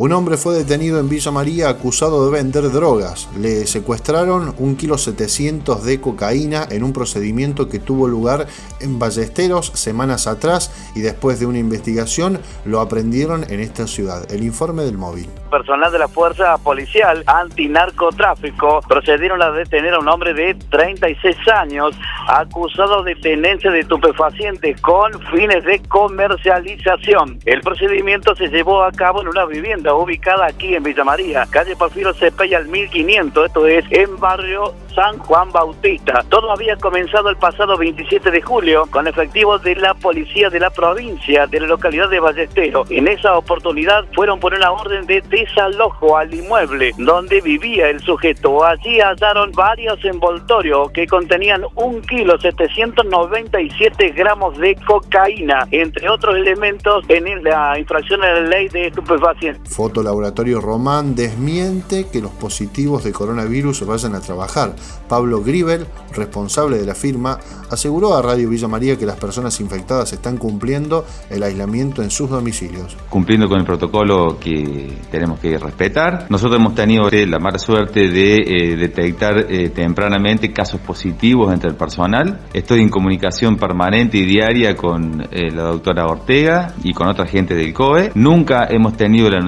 Un hombre fue detenido en Villa María acusado de vender drogas. Le secuestraron un kilo 700 de cocaína en un procedimiento que tuvo lugar en Ballesteros semanas atrás y después de una investigación lo aprendieron en esta ciudad. El informe del móvil. Personal de la Fuerza Policial Antinarcotráfico procedieron a detener a un hombre de 36 años acusado de tenencia de estupefacientes con fines de comercialización. El procedimiento se llevó a cabo en una vivienda ubicada aquí en Villa María, calle Porfirio Cepella al 1500, esto es en barrio San Juan Bautista. Todo había comenzado el pasado 27 de julio con efectivos de la policía de la provincia de la localidad de Ballestero. En esa oportunidad fueron por una orden de desalojo al inmueble donde vivía el sujeto. Allí hallaron varios envoltorios que contenían un kilo 797 gramos de cocaína, entre otros elementos en la infracción de la ley de estupefacientes. Fotolaboratorio Román desmiente que los positivos de coronavirus vayan a trabajar. Pablo Gribel, responsable de la firma, aseguró a Radio Villa María que las personas infectadas están cumpliendo el aislamiento en sus domicilios. Cumpliendo con el protocolo que tenemos que respetar. Nosotros hemos tenido la mala suerte de eh, detectar eh, tempranamente casos positivos entre el personal. Estoy en comunicación permanente y diaria con eh, la doctora Ortega y con otra gente del COE. Nunca hemos tenido la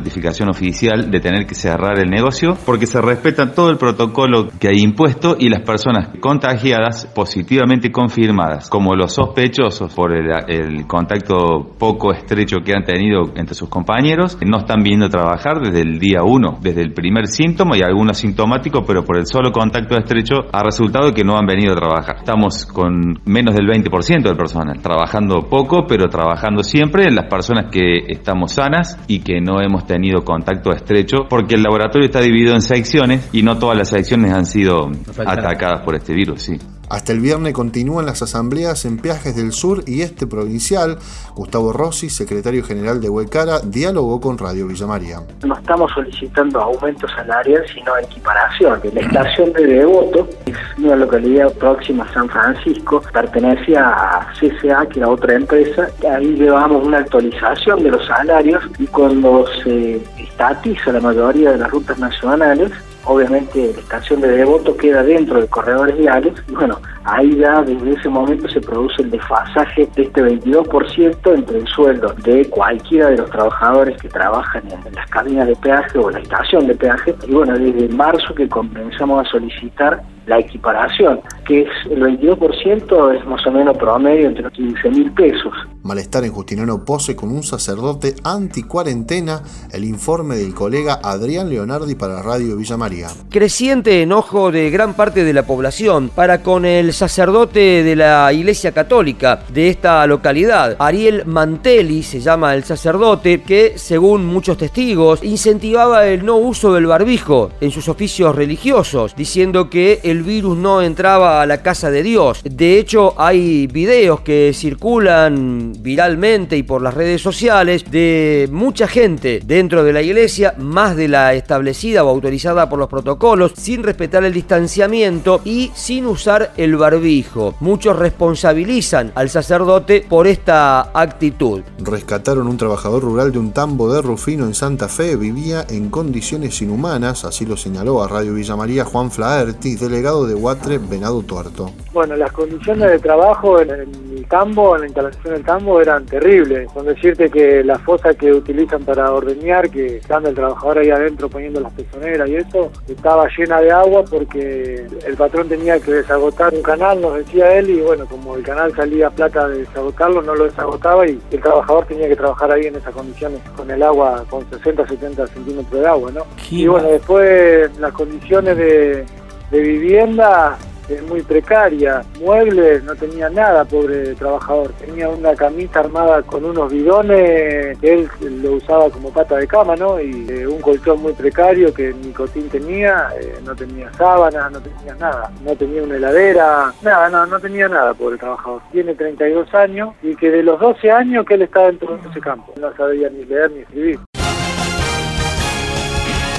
oficial de tener que cerrar el negocio porque se respeta todo el protocolo que hay impuesto y las personas contagiadas positivamente confirmadas, como los sospechosos por el, contacto poco estrecho que han tenido entre sus compañeros, no están viendo trabajar desde el día 1, desde el primer síntoma y algunos asintomáticos, pero por el solo contacto estrecho ha resultado que no han venido a trabajar. Estamos con menos del 20% del personal, trabajando poco, pero trabajando siempre en las personas que estamos sanas y que no hemos tenido contacto estrecho, porque el laboratorio está dividido en secciones y no todas las secciones han sido atacadas por este virus, sí. Hasta el viernes continúan las asambleas en Peajes del Sur y Este Provincial. Gustavo Rossi, secretario general de Huecara, dialogó con Radio Villa María. No estamos solicitando aumento salarial, sino equiparación. La estación de Devoto es una localidad próxima a San Francisco, pertenecía a CCA, que era otra empresa. Ahí llevamos una actualización de los salarios y cuando se estatiza la mayoría de las rutas nacionales, obviamente la estación de Devoto queda dentro de corredores viales y bueno, ahí ya desde ese momento se produce el desfasaje de este 22% entre el sueldo de cualquiera de los trabajadores que trabajan en las cabinas de peaje o la estación de peaje y bueno, desde marzo que comenzamos a solicitar la equiparación, que es el 22% es más o menos promedio entre los 15 mil pesos. Malestar en Justiniano Pose con un sacerdote anti-cuarentena, el informe del colega Adrián Leonardi para Radio Villa María. Creciente enojo de gran parte de la población para con el sacerdote de la Iglesia Católica de esta localidad, Ariel Mantelli se llama el sacerdote, que según muchos testigos incentivaba el no uso del barbijo en sus oficios religiosos, diciendo que el virus no entraba a la casa de Dios. De hecho, hay videos que circulan viralmente y por las redes sociales de mucha gente dentro de la iglesia, más de la establecida o autorizada por los protocolos, sin respetar el distanciamiento y sin usar el barbijo. Muchos responsabilizan al sacerdote por esta actitud. Rescataron un trabajador rural de un tambo de Rufino en Santa Fe, vivía en condiciones inhumanas, así lo señaló a Radio Villa María Juan Flaherty, delegado de Huatre, Venado Tuerto. Bueno, las condiciones de trabajo en el tambo, en la instalación del tambo, eran terribles. Con decirte que la fosa que utilizan para ordeñar, que estando el trabajador ahí adentro poniendo las pezoneras y eso, estaba llena de agua porque el patrón tenía que desagotar un canal, nos decía él, y bueno, como el canal salía plata de desagotarlo, no lo desagotaba y el trabajador tenía que trabajar ahí en esas condiciones con el agua, con 60, 70 centímetros de agua, ¿no? Y bueno, después las condiciones de, de vivienda es muy precaria. Muebles, no tenía nada, pobre trabajador. Tenía una camita armada con unos bidones, él lo usaba como pata de cama, ¿no? Y eh, un colchón muy precario que Nicotín tenía, eh, no tenía sábanas, no tenía nada. No tenía una heladera, nada, no, no tenía nada, pobre trabajador. Tiene 32 años y que de los 12 años que él está dentro de ese campo. No sabía ni leer ni escribir.